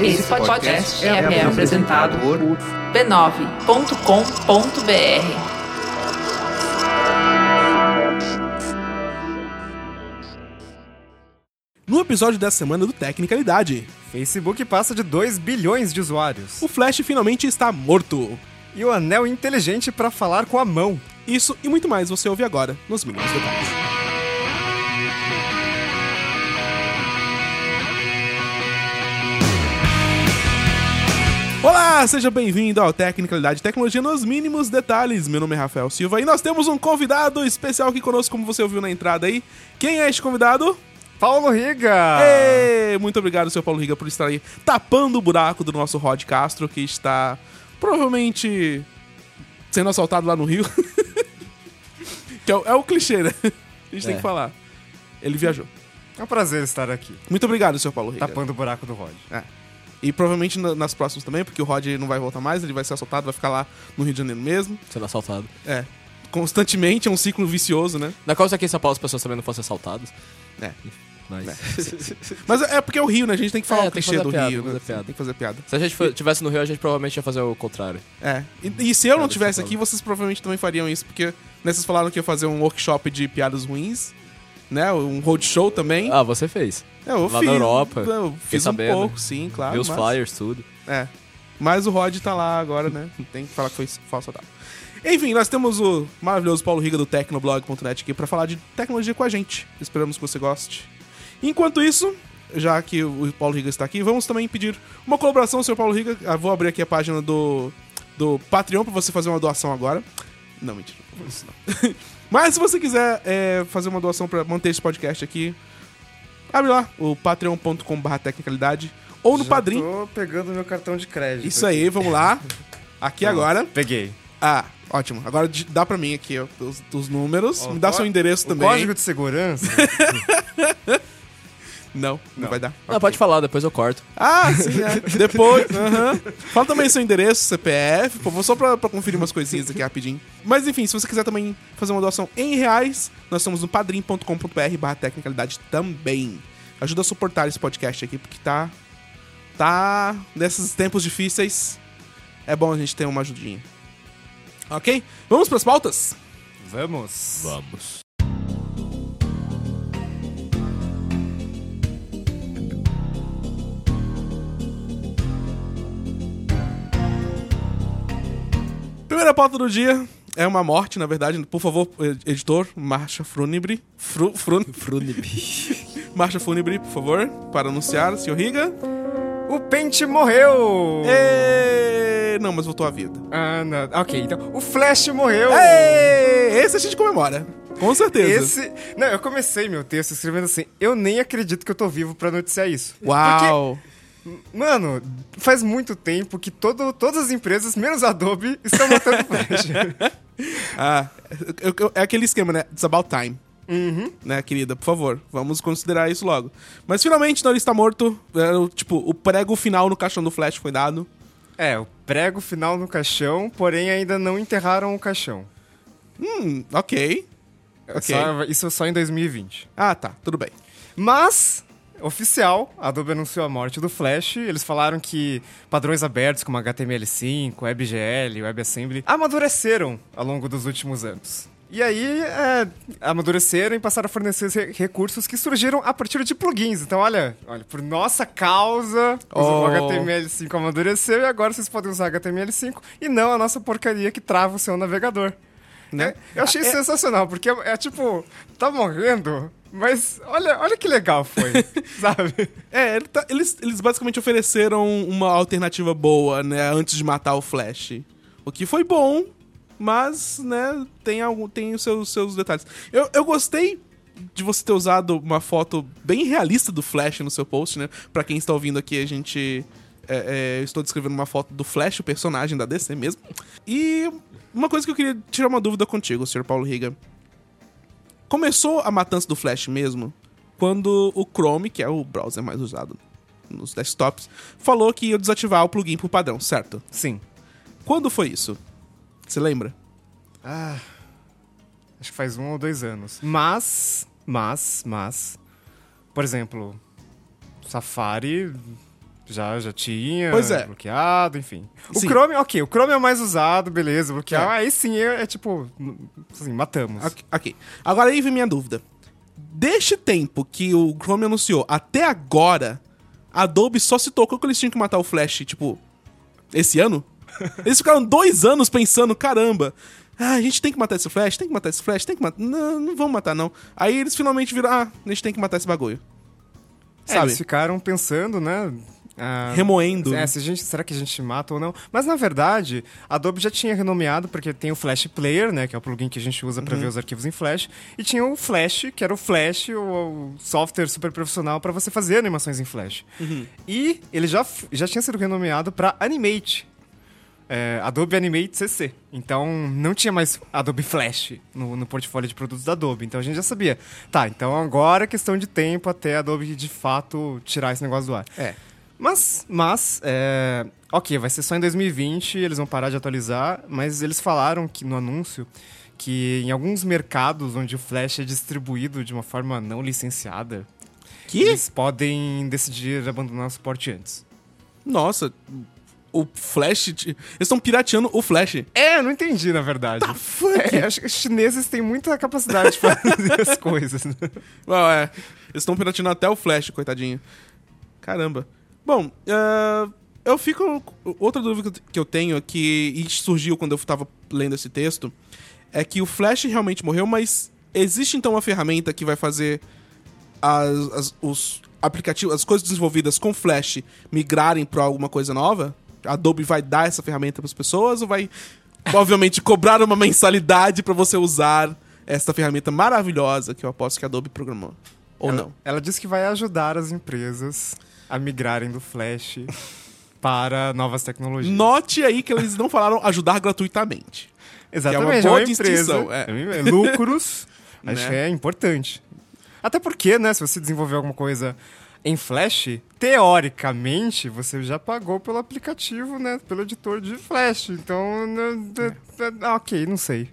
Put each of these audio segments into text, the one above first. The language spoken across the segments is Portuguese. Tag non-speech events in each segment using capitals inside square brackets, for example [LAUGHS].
Esse podcast é, é apresentado por b9.com.br. No episódio dessa semana do Tecnicalidade, Facebook passa de 2 bilhões de usuários. o Flash finalmente está morto. E o anel inteligente para falar com a mão. Isso e muito mais você ouve agora nos mínimos detalhes. Olá, seja bem-vindo ao Tecnicalidade Tecnologia nos mínimos detalhes. Meu nome é Rafael Silva e nós temos um convidado especial aqui conosco, como você ouviu na entrada aí. Quem é este convidado? Paulo Riga! Ê, Muito obrigado, seu Paulo Riga, por estar aí tapando o buraco do nosso Rod Castro, que está provavelmente sendo assaltado lá no Rio. [LAUGHS] que é o, é o clichê, né? A gente tem É. que falar. Ele viajou. É um prazer estar aqui, Muito obrigado, seu Paulo Riga. tapando o buraco do Rod. E provavelmente na- nas próximas também, porque o Rod não vai voltar mais, ele vai ser assaltado, vai ficar lá no Rio de Janeiro mesmo. sendo assaltado. É. Constantemente, é um ciclo vicioso, né? Na qual aqui em São Paulo as pessoas também não fossem assaltadas. É. Mas. [LAUGHS] Mas é porque é o Rio, né? A gente tem que falar É, o que clichê fazer do piada, Rio, né? Tem que fazer piada. Se a gente for- tivesse no Rio, a gente provavelmente ia fazer o contrário. É. E, e se eu não tivesse aqui, vocês provavelmente também fariam isso, porque né, vocês falaram que ia fazer um workshop de piadas ruins, né? Um roadshow também. Ah, você fez. É, eu lá fiz. na Europa, Eu fiz um sabendo. pouco, sim, claro. Os mas- flyers, tudo. É. Mas o Rod tá lá agora, né? [LAUGHS] Tem que falar que foi falso tal. Enfim, nós temos o maravilhoso Paulo Riga do Tecnoblog.net aqui pra falar de tecnologia com a gente. Esperamos que você goste. Enquanto isso, já que o Paulo Riga está aqui, vamos também pedir uma colaboração, senhor Paulo Riga. Ah, vou abrir aqui a página do, do Patreon pra você fazer uma doação agora. Não, mentira. Não vou isso não. [LAUGHS] Mas se você quiser é, fazer uma doação pra manter esse podcast aqui, abre lá o patreon.com.br tecnicalidade ou no Já Padrim. Tô pegando meu cartão de crédito. Isso aí, vamos lá. Aqui agora. Peguei. Ah, ótimo. Agora dá pra mim aqui ó, os, os números. Ó, Me dá seu endereço também. código de segurança. [LAUGHS] Não, não, Não. vai dar. Não, pode falar, depois eu corto. Ah, sim, é. [LAUGHS] Depois, aham. Fala também seu endereço, CPF, por favor, só pra, pra conferir umas coisinhas aqui rapidinho. Mas enfim, se você quiser também fazer uma doação em reais, nós estamos no padrim.com.br barra tecnicalidade também. Ajuda a suportar esse podcast aqui, porque tá. Tá. Nesses tempos difíceis, é bom a gente ter uma ajudinha. Ok? Vamos pras pautas? Vamos. Vamos. Primeira pauta do dia é uma morte, na verdade. Por favor, ed- editor, marcha fúnebre. Fru, frun, [LAUGHS] marcha fúnebre, por favor, para anunciar, senhor Riga. O Pente morreu! Ê, Não, mas voltou à vida. Ah, não. Ok, então. O Flash morreu! Ê, Esse a gente comemora. Com certeza. Esse. Não, eu comecei meu texto escrevendo assim. Eu nem acredito que eu tô vivo pra noticiar isso. Uau. Mano, faz muito tempo que todo, todas as empresas, menos a Adobe, estão matando [LAUGHS] Flash. [LAUGHS] Ah, é aquele esquema, né? It's about time. uhum. Né, querida? Por favor, vamos considerar isso logo. Mas finalmente, ele está morto. É, tipo, o prego final no caixão do Flash foi dado. É, o prego final no caixão, porém ainda não enterraram o caixão. Hum, ok. Ok. Só- isso só em 2020. Ah, tá, tudo bem. Mas, oficial, a Adobe anunciou a morte do Flash. Eles falaram que padrões abertos como HTML5, WebGL, WebAssembly amadureceram ao longo dos últimos anos. E aí, é, amadureceram e passaram a fornecer re- recursos que surgiram a partir de plugins. Então, olha, olha por nossa causa, o Oh. HTML5 amadureceu e agora vocês podem usar HTML5 e não a nossa porcaria que trava o seu navegador. Né? É, eu achei sensacional, porque é, é tipo, tá morrendo, mas olha, olha que legal foi, [LAUGHS] sabe? É, ele tá- eles, eles basicamente ofereceram uma alternativa boa, né, antes de matar o Flash. O que foi bom, mas, né, tem, algum, tem os seus, seus detalhes. Eu, eu gostei de você ter usado uma foto bem realista do Flash no seu post, né? Pra quem está ouvindo aqui, a gente. é, é, estou descrevendo uma foto do Flash, o personagem da DC mesmo. E uma coisa que eu queria tirar uma dúvida contigo, Sr. Paulo Riga. Começou a matança do Flash mesmo quando o Chrome, que é o browser mais usado nos desktops, falou que ia desativar o plugin por padrão, certo? Sim. Quando foi isso? Você lembra? Ah, acho que faz um ou dois anos. Mas, mas, mas, por exemplo, Safari já, já tinha Pois é. bloqueado, enfim. O Sim. Chrome, ok, o Chrome é o mais usado, beleza, bloquear. É. Aí sim, é, é tipo, assim, matamos. Ok, ok. Agora aí vem minha dúvida. Deste tempo que o Chrome anunciou até agora, a Adobe só se tocou que eles tinham que matar o Flash, tipo, esse ano? [LAUGHS] Eles ficaram dois anos pensando, caramba, ah, a gente tem que matar esse Flash, tem que matar esse Flash, tem que matar. Não, não vamos matar, não. Aí eles finalmente viram, ah, a gente tem que matar esse bagulho. É, Sabe? eles ficaram pensando, né? Ah, Remoendo. É, se gente, será que a gente mata ou não? Mas na verdade, a Adobe já tinha renomeado, porque tem o Flash Player, né? Que é o plugin que a gente usa Uhum. para ver os arquivos em Flash. E tinha o Flash, que era o Flash, o, o software super profissional para você fazer animações em Flash. Uhum. E ele já, já tinha sido renomeado para Animate. É, Adobe Animate CC. Então não tinha mais Adobe Flash no, no portfólio de produtos da Adobe. Então a gente já sabia. Tá, então agora é questão de tempo até a Adobe de fato tirar esse negócio do ar. É. Mas, mas, é, ok, vai ser só em 2020, eles vão parar de atualizar, mas eles falaram que no anúncio que em alguns mercados onde o Flash é distribuído de uma forma não licenciada, Que? eles podem decidir abandonar o suporte antes. Nossa, o Flash. Eles estão pirateando o Flash. É, eu não entendi, na verdade. fuck? É, acho que os chineses têm muita capacidade de fazer [LAUGHS] as coisas. né? Well, é. Eles estão pirateando até o Flash, coitadinho. Caramba. Bom, ah, eu fico. Outra dúvida que eu tenho aqui, e surgiu quando eu tava lendo esse texto, é que o Flash realmente morreu, mas existe então uma ferramenta que vai fazer as, as- os aplicativos, as coisas desenvolvidas com Flash migrarem para alguma coisa nova? A Adobe vai dar essa ferramenta para as pessoas ou vai, obviamente, [LAUGHS] cobrar uma mensalidade para você usar essa ferramenta maravilhosa que eu aposto que a Adobe programou? Ou ela, não? Ela disse que vai ajudar as empresas a migrarem do Flash para novas tecnologias. Note aí que eles não falaram ajudar gratuitamente. Exatamente, Que é uma boa é uma empresa. distinção, é. é. Lucros, [LAUGHS] acho Né? que é importante. Até porque, né, se você desenvolver alguma coisa em Flash, teoricamente, você já pagou pelo aplicativo, né, pelo editor de Flash. Então, É. ok, não sei.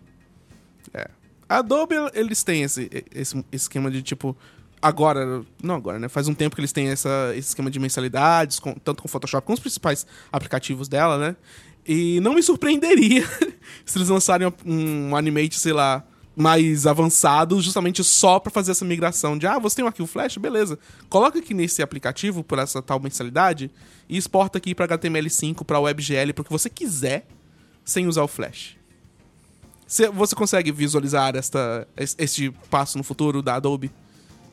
A Adobe, eles têm esse, esse esquema de tipo. Agora, não agora, né? Faz um tempo que eles têm essa, esse esquema de mensalidades, com- tanto com o Photoshop, com os principais aplicativos dela, né? E não me surpreenderia [LAUGHS] se eles lançarem um, um animate, sei lá, mais avançado, justamente só pra fazer essa migração de, ah, você tem um arquivo Flash? Beleza. Coloca aqui nesse aplicativo por essa tal mensalidade e exporta aqui pra HTML5, pra WebGL, pro que você quiser, sem usar o Flash. Cê- Você consegue visualizar esta, es- este passo no futuro da Adobe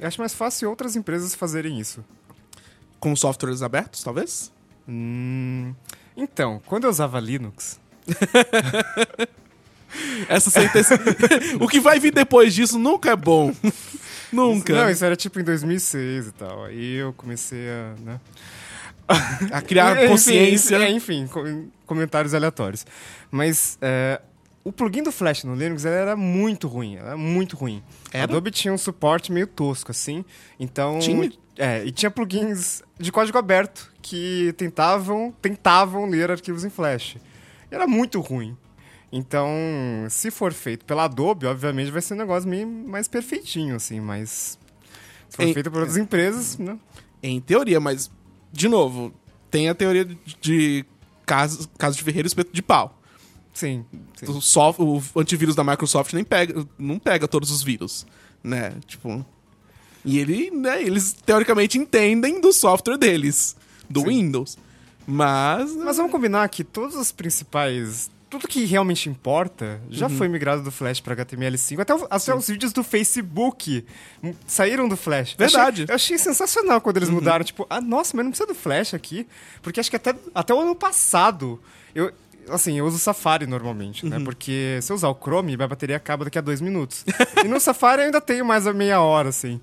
Eu acho mais fácil outras empresas fazerem isso. com softwares abertos, talvez? Hum, então, quando eu usava Linux, [LAUGHS] Essa sentença. [LAUGHS] o que vai vir depois disso nunca é bom. [LAUGHS] nunca. Não, isso era tipo em 2006 e tal. Aí eu comecei a. Né? A criar Enfim, consciência. é, enfim, com- comentários aleatórios. Mas é, o plugin do Flash no Linux era muito ruim. Era muito ruim. Era? A Adobe tinha um suporte meio tosco, assim. Então. Tinha? É, e tinha plugins de código aberto que tentavam, tentavam ler arquivos em Flash. E era muito ruim. Então, se for feito pela Adobe, obviamente vai ser um negócio meio mais perfeitinho, assim, mas. Se for Em- feito por outras empresas, né? Em teoria, mas, de novo, tem a teoria de, caso, caso de ferreiro espeto de pau. Sim. sim. O, soft, o antivírus da Microsoft nem pega, não pega todos os vírus, né? Tipo. E ele, né, eles teoricamente entendem do software deles, do Windows. Mas. Mas vamos combinar que todos os principais. Tudo que realmente importa já Uhum. foi migrado do Flash para HTML5. Até, o- até os vídeos do Facebook saíram do Flash. Eu achei- Verdade. Uhum. Eu achei, sensacional quando eles mudaram. Tipo, ah, nossa, mas não precisa do Flash aqui. Porque acho que até, até o ano passado. Eu, assim, eu uso o Safari normalmente, Uhum. né? Porque se eu usar o Chrome, minha bateria acaba daqui a dois minutos. e no Safari eu ainda tenho mais a meia hora, assim.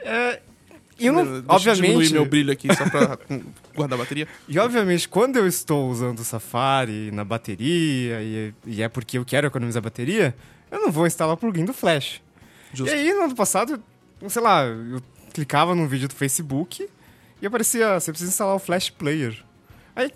É, e eu não, Deixa eu obviamente, diminuir meu brilho aqui só pra guardar a bateria. e obviamente, quando eu estou usando o Safari na bateria, e, e é porque eu quero economizar bateria, eu não vou instalar o plugin do Flash. Justo. E aí, no ano passado, eu- sei lá, eu clicava num vídeo do Facebook e aparecia, você precisa instalar o Flash Player. Aí,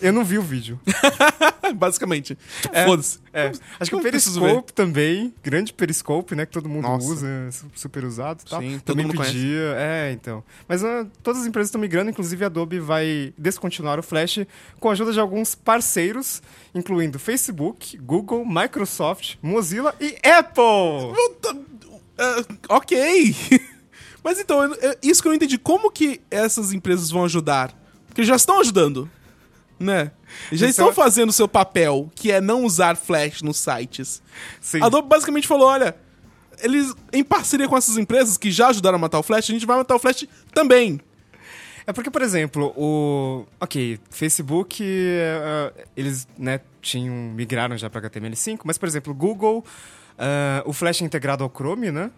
Eu não vi o vídeo. [LAUGHS] Basicamente. Tipo, É. Foda-se. É. Acho que o Periscope também, grande Periscope, né? Que todo mundo Nossa. usa, é su- super usado e tal. Sim, todo também mundo conhece. pedia. É, então. Mas ah, todas as empresas estão migrando, inclusive a Adobe vai descontinuar o Flash com a ajuda de alguns parceiros, incluindo Facebook, Google, Microsoft, Mozilla e Apple. Ah, ok. [LAUGHS] Mas então, isso que eu não entendi. Como que essas empresas vão ajudar? Porque já estão ajudando, né? Já Isso estão é- fazendo o seu papel, que é não usar Flash nos sites. Sim. A Adobe basicamente falou, olha... Eles, em parceria com essas empresas que já ajudaram a matar o Flash, a gente vai matar o Flash também. É porque, por exemplo, o. Ok, Facebook, eh, eles, né, tinham. migraram já para HTML5, mas, por exemplo, Google, eh, o Flash é integrado ao Chrome, né?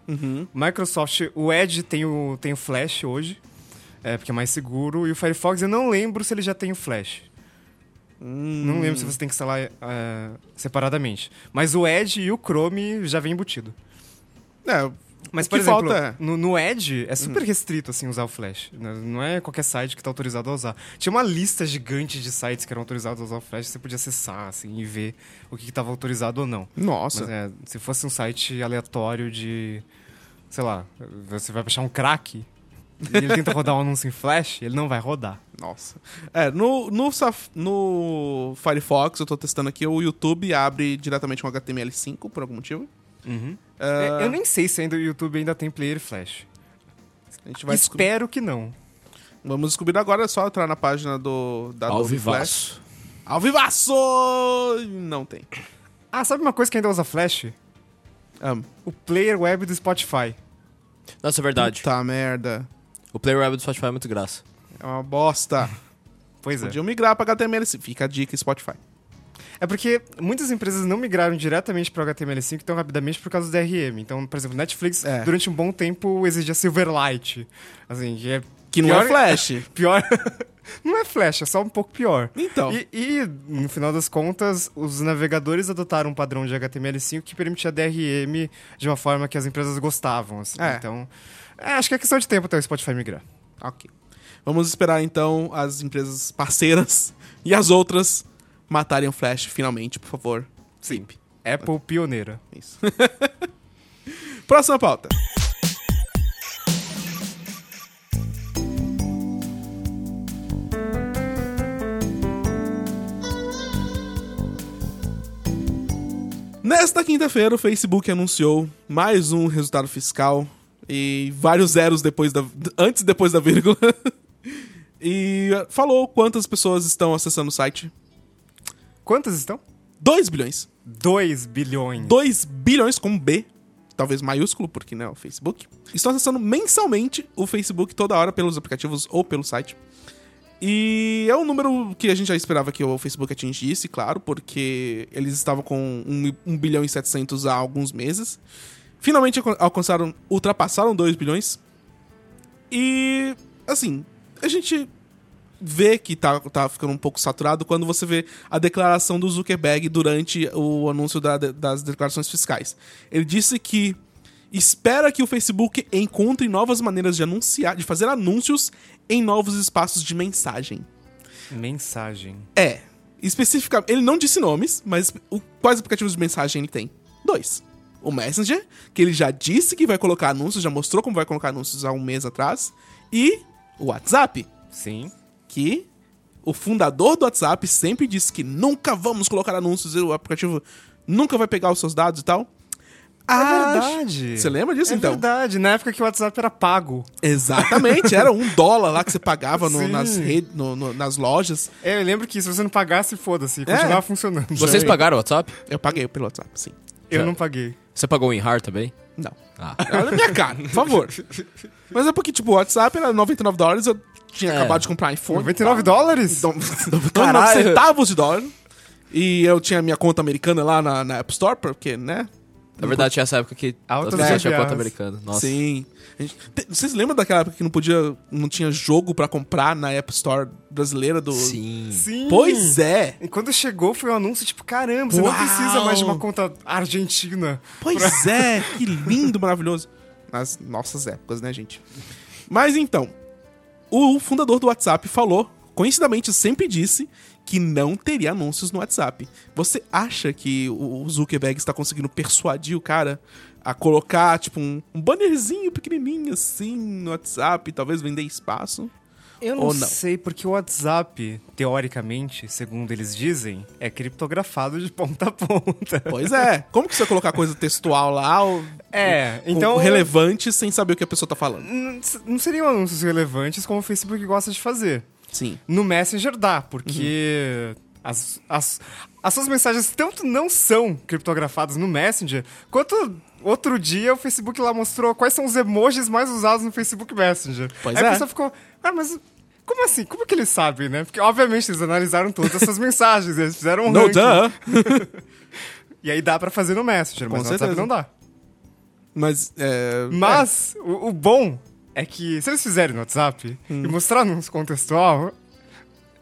Microsoft, o Edge tem o, tem o Flash hoje, é, porque é mais seguro, e o Firefox eu não lembro se ele já tem o Flash. Não lembro se você tem que instalar eh, separadamente. Mas o Edge e o Chrome já vem embutido. É, Mas, por exemplo, falta é- no, no Edge é super restrito, assim, usar o Flash. né? Não é qualquer site que tá autorizado a usar. Tinha uma lista gigante de sites que eram autorizados a usar o Flash, você podia acessar, assim, e ver o que estava autorizado ou não. Nossa. Mas é, se fosse um site aleatório de... Sei lá, você vai baixar um crack e ele tenta rodar um anúncio em Flash, ele não vai rodar. Nossa. É, no, no, Saf- no Firefox, eu tô testando aqui, o YouTube abre diretamente com HTML5, por algum motivo. Ah, É, Eu nem sei se ainda o YouTube ainda tem player Flash. a gente vai descobrir. Espero que não. Vamos descobrir agora, é só entrar na página do, da Ao Adobe Flash. vivaço. Ao vivaço! Não tem. Ah, sabe uma coisa que ainda usa Flash? Ah, O player web do Spotify. Nossa, é verdade. Puta merda. O Player Web do Spotify é muito graça. É uma bosta. [LAUGHS] Pois é. Podiam migrar pra HTML5. Fica a dica, Spotify. É porque muitas empresas não migraram diretamente para o HTML5 tão rapidamente por causa do DRM. Então, por exemplo, Netflix, É. durante um bom tempo, exigia Silverlight. Assim, que é Que não pior- é Flash. [LAUGHS] Pior. [LAUGHS] não é Flash, é só um pouco pior. Então. E, e, no final das contas, os navegadores adotaram um padrão de HTML5 que permitia DRM de uma forma que as empresas gostavam. assim. É. Então, é, acho que é questão de tempo até o Spotify migrar. Ok. Vamos esperar então as empresas parceiras [LAUGHS] e as outras matarem o Flash finalmente, por favor. Sim. Apple pioneira. Isso. [LAUGHS] Próxima pauta. Nesta quinta-feira, o Facebook anunciou mais um resultado fiscal e vários zeros depois da antes e depois da vírgula. [LAUGHS] e falou quantas pessoas estão acessando o site. Quantas estão? 2 bilhões. 2 bilhões. 2 bilhões com B, talvez maiúsculo, porque não é o Facebook. Estão acessando mensalmente o Facebook toda hora pelos aplicativos ou pelo site. E é um número que a gente já esperava que o Facebook atingisse, claro, porque eles estavam com 1, bilhão e 700 há alguns meses. Finalmente alcan- alcançaram, ultrapassaram 2 bilhões. E, assim, a gente vê que tá, tá ficando um pouco saturado quando você vê a declaração do Zuckerberg durante o anúncio da- das declarações fiscais. Ele disse que espera que o Facebook encontre novas maneiras de anunciar, de fazer anúncios em novos espaços de mensagem. Mensagem. É, especificamente, ele não disse nomes, mas o- quais aplicativos de mensagem ele tem? Dois. O Messenger, que ele já disse que vai colocar anúncios, já mostrou como vai colocar anúncios há um mês atrás, e o WhatsApp, Sim. que o fundador do WhatsApp sempre disse que nunca vamos colocar anúncios, o aplicativo nunca vai pegar os seus dados e tal. É Ah, verdade. Você lembra disso, é então? verdade. Na época que o WhatsApp era pago. Exatamente, era um [LAUGHS] dólar lá que você pagava no- nas, rede, no- no- nas lojas. É, eu lembro que se você não pagasse, foda-se. É. Continuava funcionando. Vocês pagaram o WhatsApp? Eu paguei pelo WhatsApp, sim. Eu Já. não paguei. Você pagou o InHar também? Não. Ah. Olha a minha cara, por favor. Mas é porque, tipo, o WhatsApp era 99 dólares, eu tinha É. acabado de comprar iPhone. 99 dólares? Então, 99 [LAUGHS] Caralho. centavos de dólar. E eu tinha minha conta americana lá na, na App Store, porque, né? Na verdade, tinha essa época que Altas as pessoas tinham gambiarras. conta americana. Nossa. Sim. Gente- te- vocês lembram daquela época que não podia. não tinha jogo pra comprar na App Store brasileira do. Sim. Sim. Pois é! E quando chegou, foi um anúncio tipo, caramba, você Uau. não precisa mais de uma conta argentina. Pois é, [LAUGHS] que lindo, maravilhoso. Nas nossas épocas, né, gente? Mas então, o fundador do WhatsApp falou conhecidamente sempre disse que não teria anúncios no WhatsApp. Você acha que o Zuckerberg está conseguindo persuadir o cara a colocar, tipo, um, um bannerzinho pequenininho assim no WhatsApp, talvez vender espaço? Eu não, não? sei, porque o WhatsApp, teoricamente, segundo eles dizem, é criptografado de ponta a ponta. Pois é. Como que você vai colocar coisa textual lá, ou, [LAUGHS] É, então. relevante, sem saber o que a pessoa tá falando? Não seriam anúncios relevantes como o Facebook gosta de fazer. Sim. No Messenger dá, porque as, as, as suas mensagens tanto não são criptografadas no Messenger, quanto outro dia o Facebook lá mostrou quais são os emojis mais usados no Facebook Messenger. Pois Aí é. a pessoa ficou, ah, mas como assim? Como que eles sabem, né? Porque obviamente eles analisaram todas essas [LAUGHS] mensagens, eles fizeram um No duh. [LAUGHS] E aí dá pra fazer no Messenger, Com mas WhatsApp certeza. não dá. Mas, é... Mas o, o bom é que se eles fizerem no WhatsApp Hum. e mostrar anúncio contextual,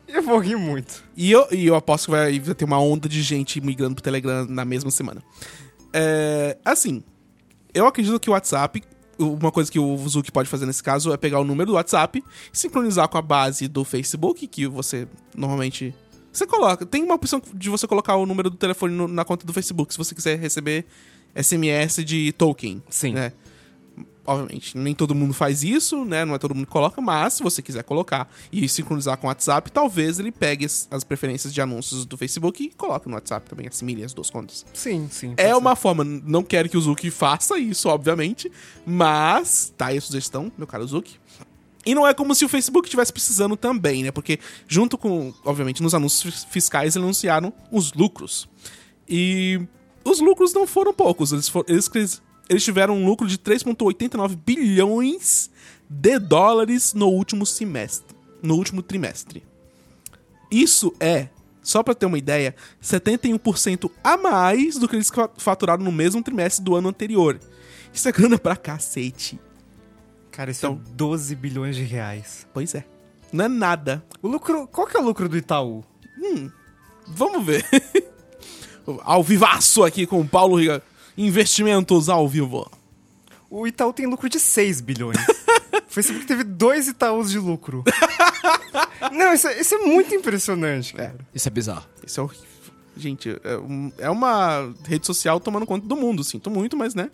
eu vou rir muito. E eu, e eu aposto que vai, vai ter uma onda de gente migrando pro Telegram na mesma semana. É, assim, eu acredito que o WhatsApp, uma coisa que o Zuki pode fazer nesse caso é pegar o número do WhatsApp, sincronizar com a base do Facebook, que você normalmente. Você coloca. Tem uma opção de você colocar o número do telefone no- na conta do Facebook, se você quiser receber SMS de token. Sim. Né? Obviamente, nem todo mundo faz isso, né? Não é todo mundo que coloca, mas se você quiser colocar e sincronizar com o WhatsApp, talvez ele pegue as as preferências de anúncios do Facebook e coloque no WhatsApp também, assimile as duas contas. Sim, sim. É uma forma, não quero que o Zuki faça isso, obviamente, mas tá aí a sugestão, meu caro Zuki. E não é como se o Facebook estivesse precisando também, né? Porque junto com, obviamente, nos anúncios fis- fiscais eles anunciaram os lucros. E os lucros não foram poucos, eles, for- eles, eles tiveram um lucro de 3,89 bilhões de dólares no último semestre, no último trimestre. Isso é, só pra ter uma ideia, 71% a mais do que eles fa- faturaram no mesmo trimestre do ano anterior. Isso é grana pra cacete. Cara, isso Então- é 12 bilhões de reais. Pois é. Não é nada. O lucro. Qual que é o lucro do Itaú? Vamos ver. [LAUGHS] ao vivaço aqui com o Paulo Riga. Investimentos ao vivo. O Itaú tem lucro de 6 bilhões. [LAUGHS] o Facebook teve dois Itaús de lucro. Não, isso é, isso é muito impressionante, cara. Isso é bizarro. Isso é horrível. Gente, é, é uma rede social tomando conta do mundo. Sinto muito, mas né?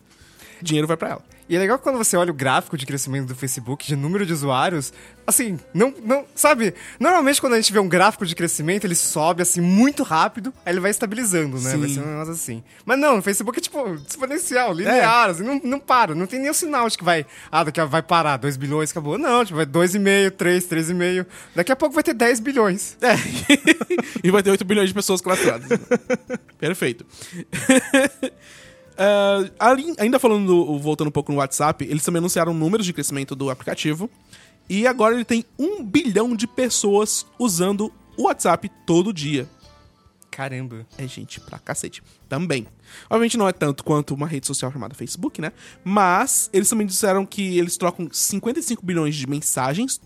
Dinheiro vai pra ela. E é legal quando você olha o gráfico de crescimento do Facebook, de número de usuários, assim, não, não, sabe? Normalmente quando a gente vê um gráfico de crescimento, ele sobe assim muito rápido, aí ele vai estabilizando, né? Sim. Vai ser um negócio assim. Mas não, no Facebook é tipo exponencial, linear, assim, não, não para, não tem nenhum sinal de que vai, ah, daqui a vai parar, 2 bilhões, acabou. Não, tipo, vai 2,5, 3, 3,5. Daqui a pouco vai ter 10 bilhões. É. [LAUGHS] e vai ter 8 bilhões de pessoas cadastradas. [LAUGHS] Perfeito. [LAUGHS] Ah, ali- ainda falando, do- voltando um pouco no WhatsApp, eles também anunciaram números de crescimento do aplicativo. E agora ele tem um bilhão de pessoas usando o WhatsApp todo dia. Caramba. É gente pra cacete. Também. Obviamente não é tanto quanto uma rede social chamada Facebook, né? Mas eles também disseram que eles trocam 55 bilhões de mensagens,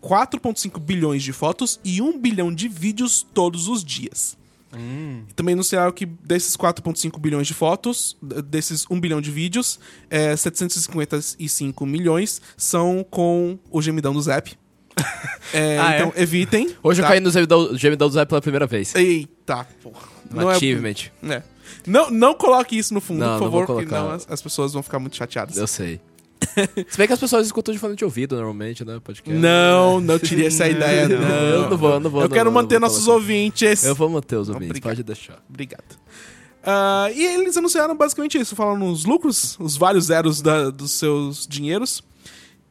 4,5 bilhões de fotos e 1 bilhão de vídeos todos os dias. E também anunciaram que desses 4,5 bilhões de fotos, desses 1 bilhão de vídeos, é, 755 milhões são com o gemidão do Zap. [LAUGHS] É, Ah, é? então evitem. Hoje eu tá? caí no gemidão gemidão do Zap pela primeira vez. Eita, porra. Um achievement. É. Não, não coloque isso no fundo, Não, por não favor, porque não, as pessoas vão ficar muito chateadas. Eu sei. Se bem que as pessoas escutam de fone de ouvido normalmente, né? Podcast. Não, não tirei essa ideia, não. Eu não vou, não vou. Eu não, quero não, manter não vou nossos colocar. ouvintes. Eu vou manter os ouvintes, Obrigado. pode deixar. Obrigado. Ah, e eles anunciaram basicamente isso, falando nos lucros, os vários zeros da- dos seus dinheiros.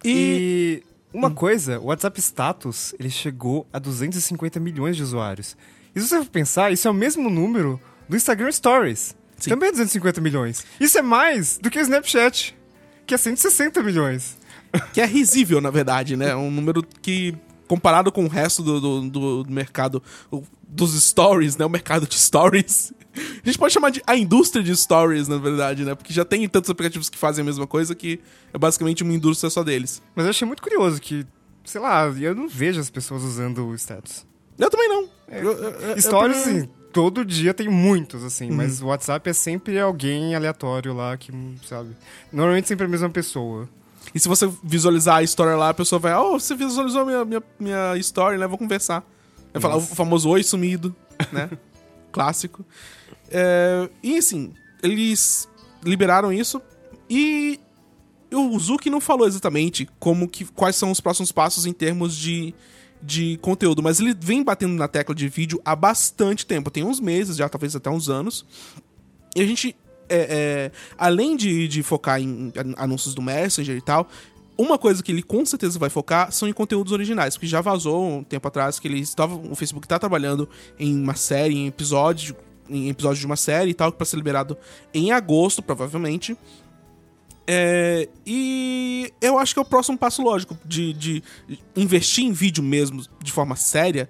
E, E uma coisa, o WhatsApp Status, ele chegou a 250 milhões de usuários. E se você for pensar, isso é o mesmo número do Instagram Stories. Sim. Também é 250 milhões. Isso é mais do que o Snapchat, que é 160 milhões. que é risível, na verdade, né? Um número que, comparado com o resto do, do, do- do mercado dos stories, né? O mercado de stories. A gente pode chamar de a indústria de stories, na verdade, né? Porque já tem tantos aplicativos que fazem a mesma coisa que é basicamente uma indústria só deles. Mas eu achei muito curioso que, sei lá, eu não vejo as pessoas usando o Status. Eu também não. Eu- eu- eu- Stories, eu- todo dia tem muitos, assim, Uhum. mas o WhatsApp é sempre alguém aleatório lá que, sabe? Normalmente sempre a mesma pessoa. E se você visualizar a história lá, a pessoa vai, oh, você visualizou minha, minha, minha história, né? Vou conversar. Vai falar o famoso oi sumido, né? [LAUGHS] Clássico. É, e assim, eles liberaram isso e o Zuki não falou exatamente como que, quais são os próximos passos em termos de, de conteúdo, mas ele vem batendo na tecla de vídeo há bastante tempo. Tem uns meses, já talvez até uns anos. E a gente, é, é, além de, de focar em anúncios do Messenger e tal, uma coisa que ele com certeza vai focar são em conteúdos originais, porque já vazou um tempo atrás que ele estava, o Facebook está trabalhando em uma série, em episódio, em episódio de uma série e tal, que para ser liberado em agosto, provavelmente. É, e eu acho que é o próximo passo lógico de, de investir em vídeo mesmo de forma séria.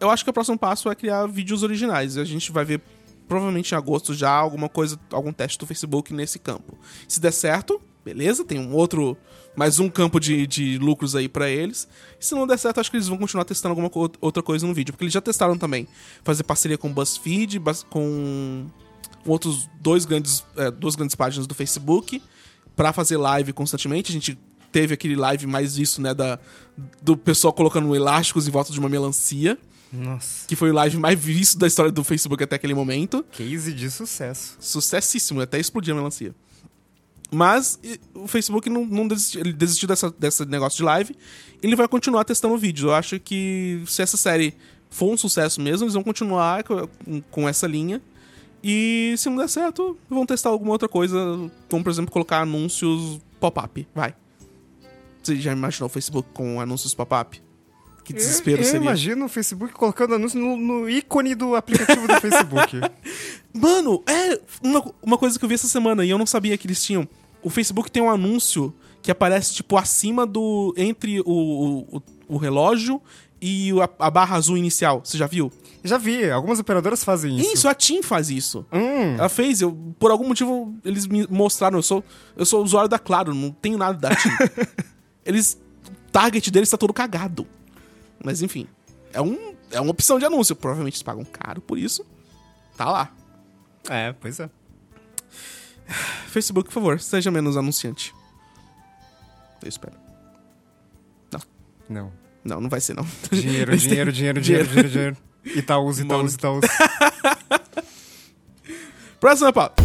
Eu acho que o próximo passo é criar vídeos originais. A gente vai ver provavelmente em agosto já alguma coisa, algum teste do Facebook nesse campo. Se der certo, beleza, tem um outro, mais um campo de, de lucros aí para eles. Se não der certo, acho que eles vão continuar testando alguma co outra coisa no vídeo, porque eles já testaram também fazer parceria com BuzzFeed, com outros dois grandes, é, duas grandes páginas do Facebook para fazer live constantemente. A gente teve aquele live mais isso, né, da do pessoal colocando elásticos em volta de uma melancia. Nossa. Que foi o live mais visto da história do Facebook até aquele momento. Case de sucesso. Sucessíssimo, até explodir a melancia. Mas o Facebook não, não desistiu, ele desistiu dessa, desse negócio de live. Ele vai continuar testando vídeos. Eu acho que se essa série for um sucesso mesmo, eles vão continuar com, com essa linha. E se não der certo, vão testar alguma outra coisa. Como, por exemplo, colocar anúncios pop-up. Vai. Você já imaginou o Facebook com anúncios pop-up? Que desespero eu, eu seria. imagino o Facebook colocando anúncio no, no ícone do aplicativo do Facebook. [LAUGHS] Mano, é uma, uma coisa que eu vi essa semana e eu não sabia que eles tinham. O Facebook tem um anúncio que aparece, tipo, acima do. entre o, o, o relógio e a, a barra azul inicial. Você já viu? Já vi, algumas operadoras fazem isso. Isso, a TIM faz isso. Hum, Ela fez, eu, por algum motivo eles me mostraram, eu sou, eu sou usuário da Claro, não tenho nada da TIM. [LAUGHS] eles, o target deles tá todo cagado. Mas enfim, é, um, é uma opção de anúncio, provavelmente eles pagam caro por isso. Tá lá. é, pois é. Facebook, por favor, seja menos anunciante. Eu espero. Não. Não, não vai ser não. [LAUGHS] Dinheiro, dinheiro, dinheiro, dinheiro, dinheiro, dinheiro. Itaús, Itaús, Itaús. [LAUGHS] Próxima pauta.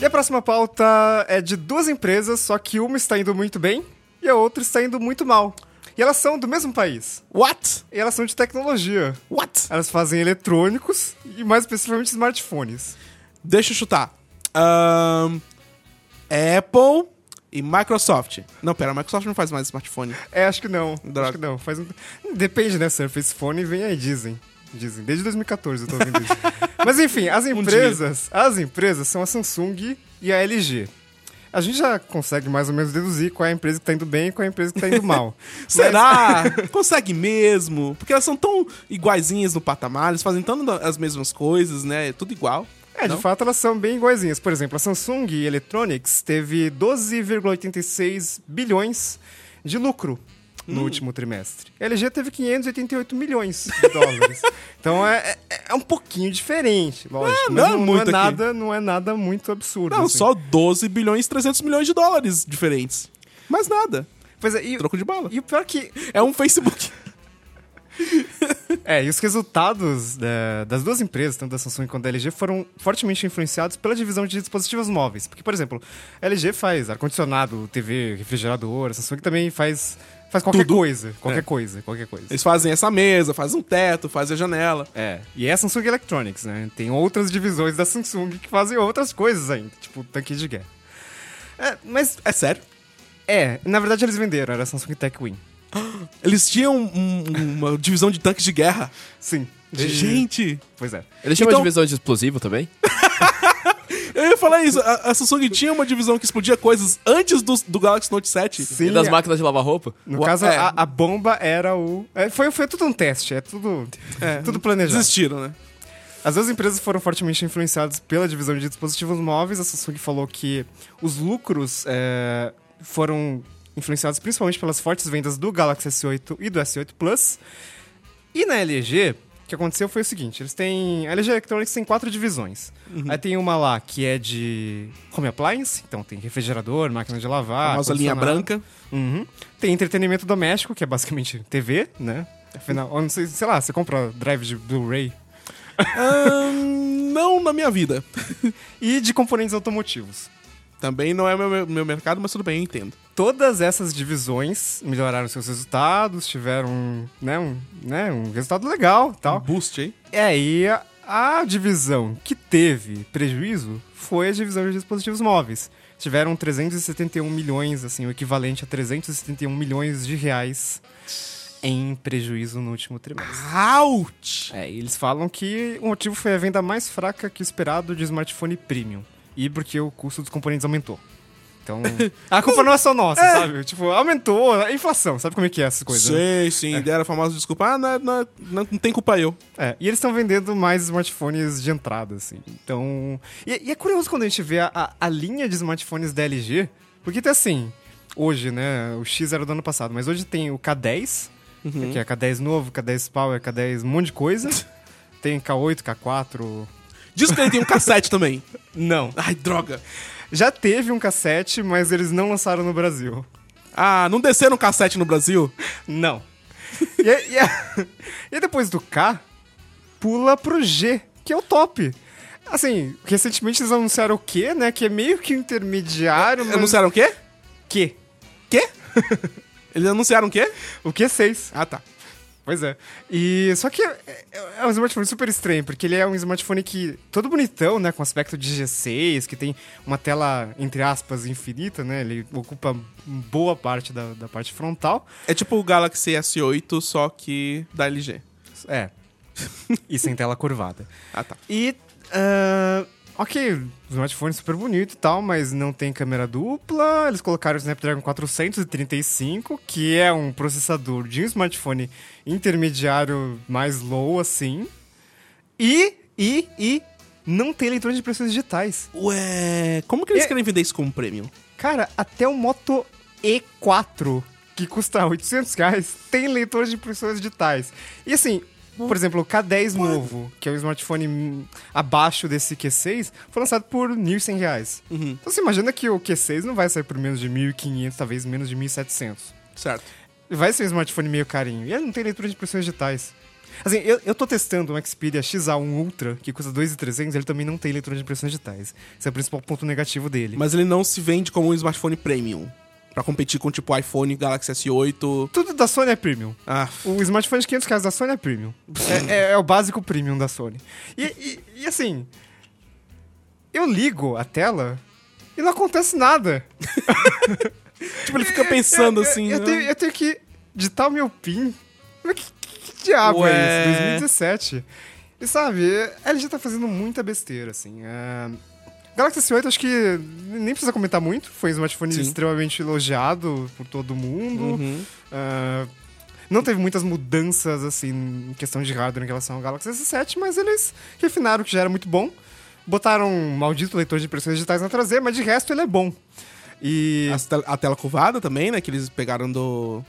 E a próxima pauta é de duas empresas, só que uma está indo muito bem e a outra está indo muito mal. E elas são do mesmo país. What? E elas são de tecnologia. What? Elas fazem eletrônicos e mais especificamente smartphones. Deixa eu chutar. Ahn, Apple e Microsoft. Não, pera, a Microsoft não faz mais smartphone. É, acho que não. Droga. Acho que não. Faz um... Depende, né? Surface Phone vem aí, dizem. Dizem. Desde 2014 eu tô ouvindo isso. [LAUGHS] Mas enfim, as empresas. as empresas são a Samsung e a LG. A gente já consegue mais ou menos deduzir qual é a empresa que tá indo bem e qual é a empresa que tá indo mal. [LAUGHS] Será? [LAUGHS] Consegue mesmo? Porque elas são tão iguaizinhas no patamar, eles fazem tanto as mesmas coisas, né? É tudo igual. É, de Não? fato elas são bem iguaizinhas. Por exemplo, a Samsung Electronics teve 12,86 bilhões de lucro Hum. no último trimestre. A LG teve 588 milhões de [LAUGHS] dólares. então é, é, é um pouquinho diferente, lógico. É, mas não é não, não muito é aqui. nada, não é nada muito absurdo. Não, assim. só 12 bilhões e 300 milhões de dólares diferentes. Mais nada. Pois é, e, Troco de bala. e o pior que [LAUGHS] É um Facebook. [LAUGHS] É, e os resultados da- das duas empresas, tanto da Samsung quanto da LG, foram fortemente influenciados pela divisão de dispositivos móveis. Porque, por exemplo, a LG faz ar-condicionado, TV, refrigerador, a Samsung também faz, faz qualquer Tudo. coisa. Qualquer É. coisa, qualquer coisa. Eles fazem essa mesa, fazem um teto, fazem a janela. É, e é a Samsung Electronics, né? Tem outras divisões da Samsung que fazem outras coisas ainda, tipo tanque de guerra. É, mas, É sério? é, na verdade eles venderam, era a Samsung Tech Win. [GASPS] Eles tinham um- uma [LAUGHS] divisão de tanques de guerra. Sim. de- Gente! Pois é. Eles tinham Então- uma divisão de explosivo também? [LAUGHS] Eu ia falar isso. A, a Samsung tinha uma divisão que explodia coisas antes do, do Galaxy Note 7. Sim, e das é- máquinas de lavar roupa? No Ua- caso, é. a, a bomba era o. é, foi, foi tudo um teste, é tudo, É, tudo planejado. Desistiram, né? As duas empresas foram fortemente influenciadas pela divisão de dispositivos móveis. A Samsung falou que os lucros é, foram influenciados principalmente pelas fortes vendas do Galaxy S8 e do S8 Plus. E na LG, o que aconteceu foi o seguinte: eles têm. A LG Electronics tem quatro divisões. Aí tem uma lá que é de home appliance, então tem refrigerador, máquina de lavar. a famosa linha branca. Uhum. Tem entretenimento doméstico, que é basicamente TV, né? Afinal, não sei, sei lá, você compra drive de Blu-ray. Ahn, não na minha vida. [LAUGHS] E de componentes automotivos. Também não é meu, meu mercado, mas tudo bem, eu entendo. Todas essas divisões melhoraram seus resultados, tiveram né, um, né, um resultado legal tal. Um boost aí. É, e a, a divisão que teve prejuízo foi a divisão de dispositivos móveis. Tiveram 371 milhões, assim, o equivalente a 371 milhões de reais em prejuízo no último trimestre. Ouch! É, eles falam que o motivo foi a venda mais fraca que o esperado de smartphone premium. E porque o custo dos componentes aumentou. Então, [LAUGHS] a culpa não é só nossa, sabe? Tipo, aumentou a inflação, sabe como é que é essas coisas? né? Sei, sim. Deram a famosa desculpa. Ah, não, é- não, é- não, não tem culpa eu. É, e eles estão vendendo mais smartphones de entrada, assim. Então. E, e é curioso quando a gente vê a, a, a linha de smartphones da LG, porque tem assim, hoje, né? O X era do ano passado, mas hoje tem o K10, que é K10 novo, K10 Power, K10, um monte de coisa. [LAUGHS] tem K8, K4. Diz que ele tem um cassete [LAUGHS] também. Não. Ai, droga. Já teve um cassete, mas eles não lançaram no Brasil. Ah, não desceram um cassete no Brasil? Não. e, e [LAUGHS] e depois do K, pula pro G, que é o top. Assim, recentemente eles anunciaram o Q, né? Que é meio que intermediário, mas... Anunciaram o quê? Q. Quê? [LAUGHS] Eles anunciaram o quê? O Q6. Ah, tá. Pois é. E só que é, é- um smartphone super estranho, porque ele é um smartphone que todo bonitão, né, com aspecto de G6, que tem uma tela entre aspas infinita, né? Ele ocupa boa parte da, da parte frontal. É tipo o Galaxy S8, só que da LG. É. e sem tela curvada. Ah, tá. E ah, OK, smartphone super bonito e tal, mas não tem câmera dupla. Eles colocaram o Snapdragon 435, que é um processador de um smartphone intermediário mais low assim. E e e não tem leitor de impressões digitais. Ué, como que eles É- querem vender isso como premium? Cara, até o Moto E4, que custa 800 reais, tem leitor de impressões digitais. E assim, por exemplo, o K10 novo, que é um smartphone abaixo desse Q6, foi lançado por 1.100 reais. Uhum. Então você imagina que o Q6 não vai sair por menos de 1.500, talvez menos de 1.700. Certo. Vai ser um smartphone meio carinho. E ele não tem leitura de impressões digitais. Assim, eu, eu tô testando um Xperia XA1 Ultra, que custa 2.300, ele também não tem leitura de impressões digitais. Esse é o principal ponto negativo dele. Mas ele não se vende como um smartphone premium. Pra competir com, tipo, iPhone, Galaxy S8. Tudo da Sony é premium. Ah, O smartphone de 500 reais da Sony é premium. É, é- é o básico premium da Sony. E, e- e, assim, eu ligo a tela e não acontece nada. [LAUGHS] tipo, ele fica pensando Eu- eu- assim. Eu, né? tenho, eu tenho que digitar o meu PIN. Mas que, que- que diabo Ué. é isso? 2017. E sabe, a LG tá fazendo muita besteira, assim. É... Galaxy S8 acho que nem precisa comentar muito. Foi um smartphone Sim. extremamente elogiado por todo mundo. Uhum. Ah, não teve muitas mudanças, assim, em questão de hardware em relação ao Galaxy S7, mas eles refinaram o que já era muito bom. Botaram um maldito leitor de impressões digitais na traseira, mas de resto ele é bom. E. Tel- a tela curvada também, né? Que eles pegaram do.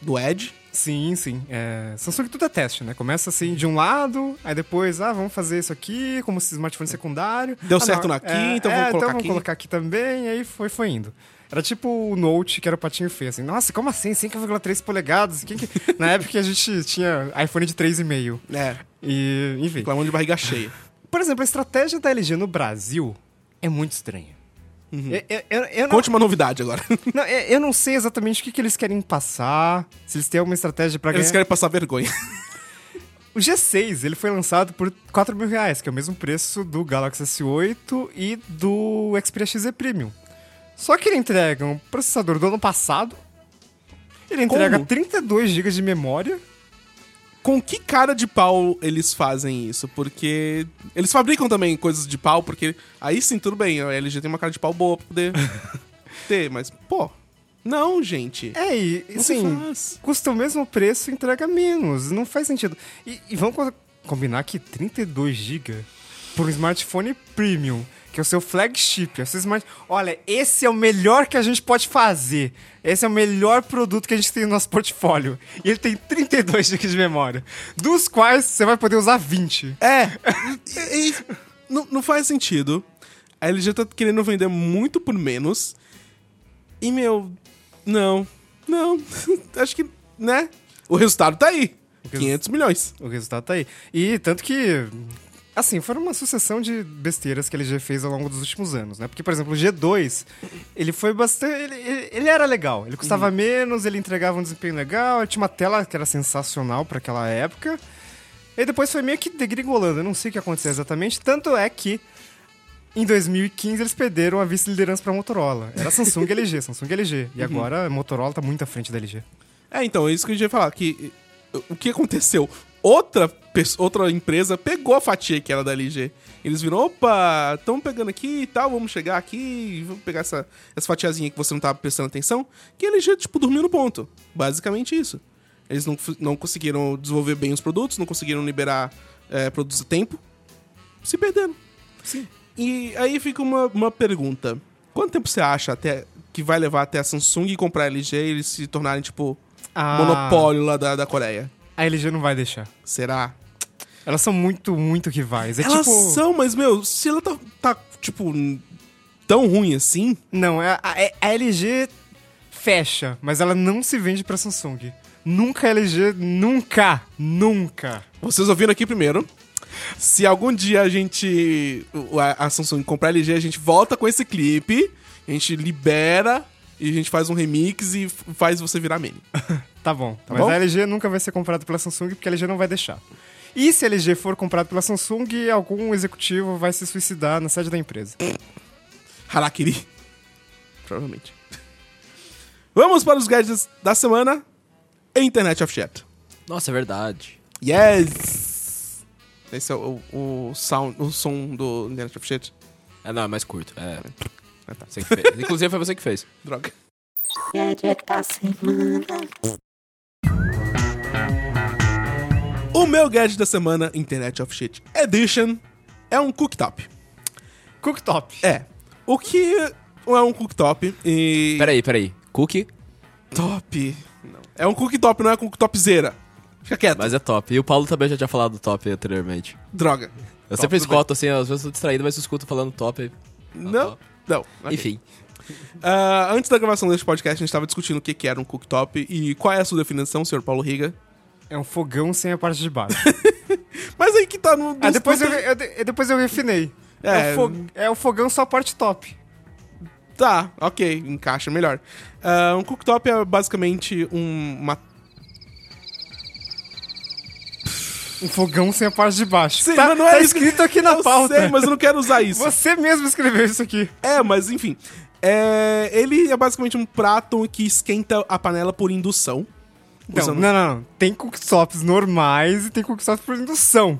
Do Edge. Sim, sim. É, Samsung tudo é teste, né? Começa assim de um lado, aí depois, ah, vamos fazer isso aqui, como se smartphone secundário. Deu Ah, certo não, na aqui, então é, vamos é, colocar então vamos aqui. colocar aqui também, e aí foi, foi indo. Era tipo o Note, que era o patinho feio, assim. Nossa, como assim? 5,3 polegadas? Quem que... [LAUGHS] Na época a gente tinha iPhone de 3,5. É. E, enfim. Reclamando de barriga cheia. Por exemplo, a estratégia da LG no Brasil é muito estranha. Eu, eu- eu- eu não, Conte uma novidade agora. [LAUGHS] não, eu, não sei exatamente o que, que eles querem passar, se eles têm alguma estratégia pra Eles ganhar. querem passar vergonha. O G6, ele foi lançado por 4 mil reais, que é o mesmo preço do Galaxy S8 e do Xperia XZ Premium. Só que ele entrega um processador do ano passado, ele entrega Como? 32 GB de memória, Com que cara de pau eles fazem isso? Porque eles fabricam também coisas de pau, porque aí sim, tudo bem, a LG tem uma cara de pau boa pra poder [LAUGHS] ter, mas, pô, não, gente. é, e assim, custa o mesmo preço entrega menos, não faz sentido. E, e vamos co- combinar que 32 GB por um smartphone premium, que é o seu flagship, é o seu smart... Olha, esse é o melhor que a gente pode fazer. Esse é o melhor produto que a gente tem no nosso portfólio. E ele tem 32 GB de memória, dos quais você vai poder usar 20. É. [LAUGHS] E- e- não, não faz sentido. A LG tá querendo vender muito por menos. E, meu. Não. Não. [LAUGHS] Acho que, né? O resultado tá aí. 500 milhões. O resultado tá aí. E tanto que. Assim, foram uma sucessão de besteiras que a LG fez ao longo dos últimos anos, né? Porque, por exemplo, o G2, ele foi bastante. Ele, ele- era legal. Ele custava menos, ele entregava um desempenho legal, tinha uma tela que era sensacional para aquela época. E depois foi meio que degringolando. Eu não sei o que aconteceu exatamente. Tanto é que. Em 2015 eles perderam a vice-liderança pra Motorola. Era Samsung e LG, [LAUGHS] Samsung e LG. E agora a Motorola tá muito à frente da LG. É, então, é isso que a gente ia falar. Que, o que aconteceu? Outra, outra empresa pegou a fatia que era da LG. Eles viram, opa, estamos pegando aqui e tal, vamos chegar aqui, vamos pegar essa, essa fatiazinha que você não tava prestando atenção. Que a LG, tipo, dormiu no ponto. Basicamente isso. Eles não, não conseguiram desenvolver bem os produtos, não conseguiram liberar eh, produtos a tempo. Se perderam. Sim. E aí fica uma, uma pergunta. Quanto tempo você acha até que vai levar até a Samsung comprar a LG e eles se tornarem, tipo, Ah. monopólio lá da, da Coreia? A LG não vai deixar. Será? Elas são muito, muito rivais. É Elas tipo. são, mas, meu, se ela tá, tá, tipo, tão ruim assim, Não, é- a, a- a LG fecha, mas ela não se vende pra Samsung. Nunca LG, nunca, nunca. vocês ouviram aqui primeiro. Se algum dia a gente. A, Samsung comprar a LG, a gente volta com esse clipe, a gente libera e a gente faz um remix e faz você virar meme. [LAUGHS] Tá bom. Tá mas bom? a LG nunca vai ser comprada pela Samsung porque a LG não vai deixar. E se a LG for comprada pela Samsung, algum executivo vai se suicidar na sede da empresa. Harakiri. Provavelmente. Vamos para os gadgets da semana. Internet of Chat. Nossa, é verdade. Yes! Esse é o, o, sound, o som do Internet of Shit. É, não, é mais curto. É. Ah, tá. Você que fez. Inclusive foi você que fez. Droga. Gadget da semana. O meu gadget da semana, Internet of Shit Edition, é um cooktop. Cooktop. É. O que é um cooktop e... Peraí, peraí. Cookie, Top. Não. É um cooktop, não é cooktopzera. Fica quieto. mas é top. E o Paulo também já tinha falado do top anteriormente. Droga. Eu Top, sempre escuto assim, às vezes eu tô distraído, mas eu escuto falando top. Não, top. não. Ok. Enfim. [LAUGHS] Ah, antes da gravação deste podcast, a gente estava discutindo o que que era um cooktop e qual é a sua definição, senhor Paulo Riga. É um fogão sem a parte de baixo. [LAUGHS] Mas aí que tá no... ah, depois eu, eu- eu- depois eu refinei. É, É. o fo- é o fogão só a parte top. Tá, ok, encaixa melhor. Ah, um cooktop é basicamente um, uma... Um fogão sem a parte de baixo. Sim, tá, mas não é tá escrito aqui na eu pauta. sei, mas eu não quero usar isso. Você mesmo escreveu isso aqui. É, mas enfim. É, ele é basicamente um prato que esquenta a panela por indução. Não, Usando- não, não, não. Tem cooktops normais e tem cooktops por indução.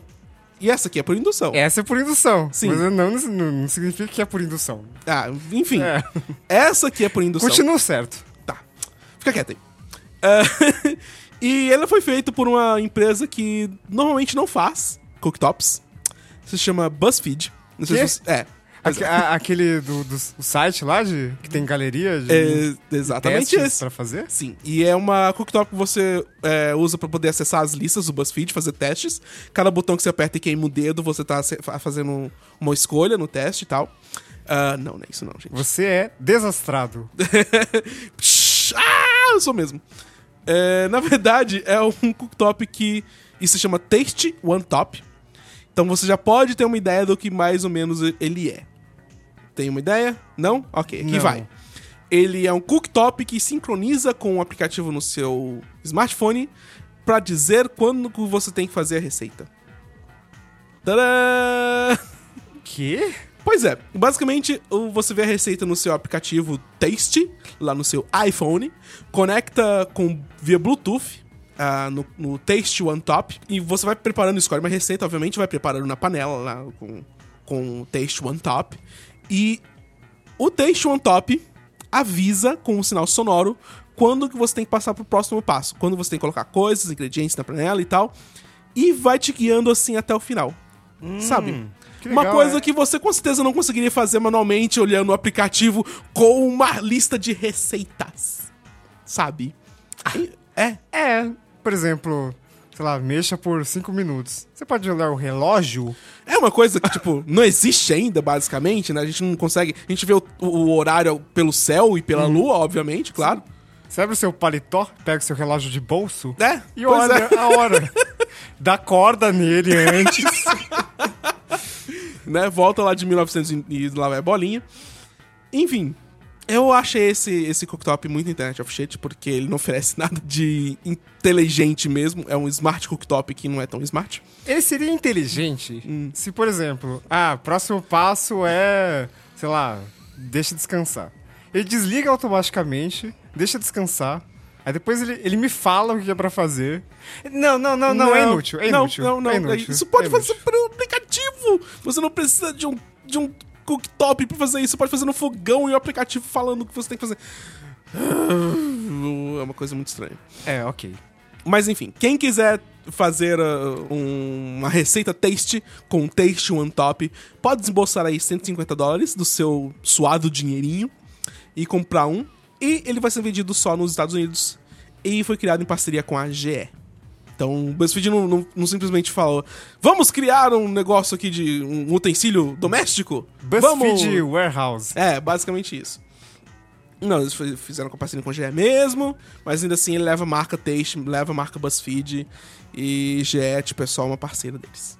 E essa aqui é por indução. Essa é por indução. Sim. Mas não, não, não significa que é por indução. Ah, enfim. É. Essa aqui é por indução. Continua certo. Tá. Fica quieto aí. Ah, [LAUGHS] e ele foi feito por uma empresa que normalmente não faz cooktops. Se chama BuzzFeed. Não sei se você... É. A- aquele do, do site lá, de, que tem galeria de É exatamente testes esse. pra fazer? Sim, e é uma cooktop que você é, usa pra poder acessar as listas do BuzzFeed, fazer testes. Cada botão que você aperta e queima o dedo, você tá fazendo uma escolha no teste e tal. Ah, não, não é isso não, gente. Você é desastrado. [LAUGHS] Ah, eu sou mesmo. É, na verdade, é um cooktop que isso se chama Taste One Top. Então você já pode ter uma ideia do que mais ou menos ele é. Tem uma ideia? Não? Ok, aqui Não. vai. Ele é um cooktop que sincroniza com o aplicativo no seu smartphone pra dizer quando você tem que fazer a receita. Tadã! Que? Pois é, basicamente você vê a receita no seu aplicativo Taste, lá no seu iPhone, conecta com via Bluetooth ah, no, no Taste One Top e você vai preparando, escolhe uma receita, obviamente vai preparando na panela lá com, com o Taste One Top e o Taste One Top avisa com um sinal sonoro quando que você tem que passar pro próximo passo, quando você tem que colocar coisas, ingredientes na panela e tal, e vai te guiando assim até o final, sabe? que Uma legal, coisa é. que você com certeza não conseguiria fazer manualmente olhando o aplicativo com uma lista de receitas. Sabe? É. É, por exemplo, sei lá, mexa por 5 minutos. Você pode olhar o relógio? É uma coisa que, tipo, não existe ainda, basicamente, né? A gente não consegue. A gente vê o, o horário pelo céu e pela lua, obviamente, claro. Você abre o seu paletó, pega o seu relógio de bolso É, e olha é. a hora. Dá corda nele antes. [LAUGHS] né? Volta lá de 1900 e e lá vai a bolinha. Enfim, eu achei esse, esse cooktop muito Internet of Shit, porque ele não oferece [LAUGHS] nada de inteligente mesmo. É um smart cooktop que não é tão smart. Ele seria inteligente Hum. se, por exemplo, ah, próximo passo é, sei lá, deixa descansar. Ele desliga automaticamente, deixa descansar. Aí depois ele, ele me fala o que é pra fazer. Não, não, não, não, é inútil. É não, inútil. Não, não, é inútil, Isso pode é fazer por um aplicativo. Você não precisa de um, de um cooktop pra fazer isso. Você pode fazer no fogão e o aplicativo falando o que você tem que fazer. É uma coisa muito estranha. É, ok. Mas enfim, quem quiser fazer uh, um- uma receita taste com taste one top, pode desembolsar aí 150 dólares do seu suado dinheirinho e comprar um. E ele vai ser vendido só nos Estados Unidos e foi criado em parceria com a GE. Então, o BuzzFeed não, não- não simplesmente falou vamos criar um negócio aqui de um utensílio doméstico? BuzzFeed Vamos... Warehouse. É, basicamente isso. Não, eles fi- fizeram com parceria com a GE mesmo, mas ainda assim ele leva a marca Taste, leva a marca BuzzFeed e GE, tipo, é só uma parceira deles.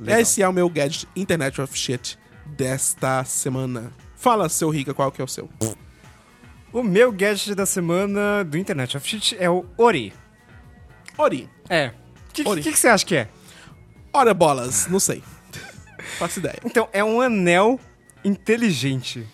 Legal. Esse é o meu gadget Internet of Shit desta semana. Fala, seu Rica, qual que é o seu? O meu gadget da semana do Internet of Shit é o Ori. Ori. É. O que, Ori. que, que você acha que é? Ora bolas, não sei. [LAUGHS] Faço ideia. Então, é um anel inteligente.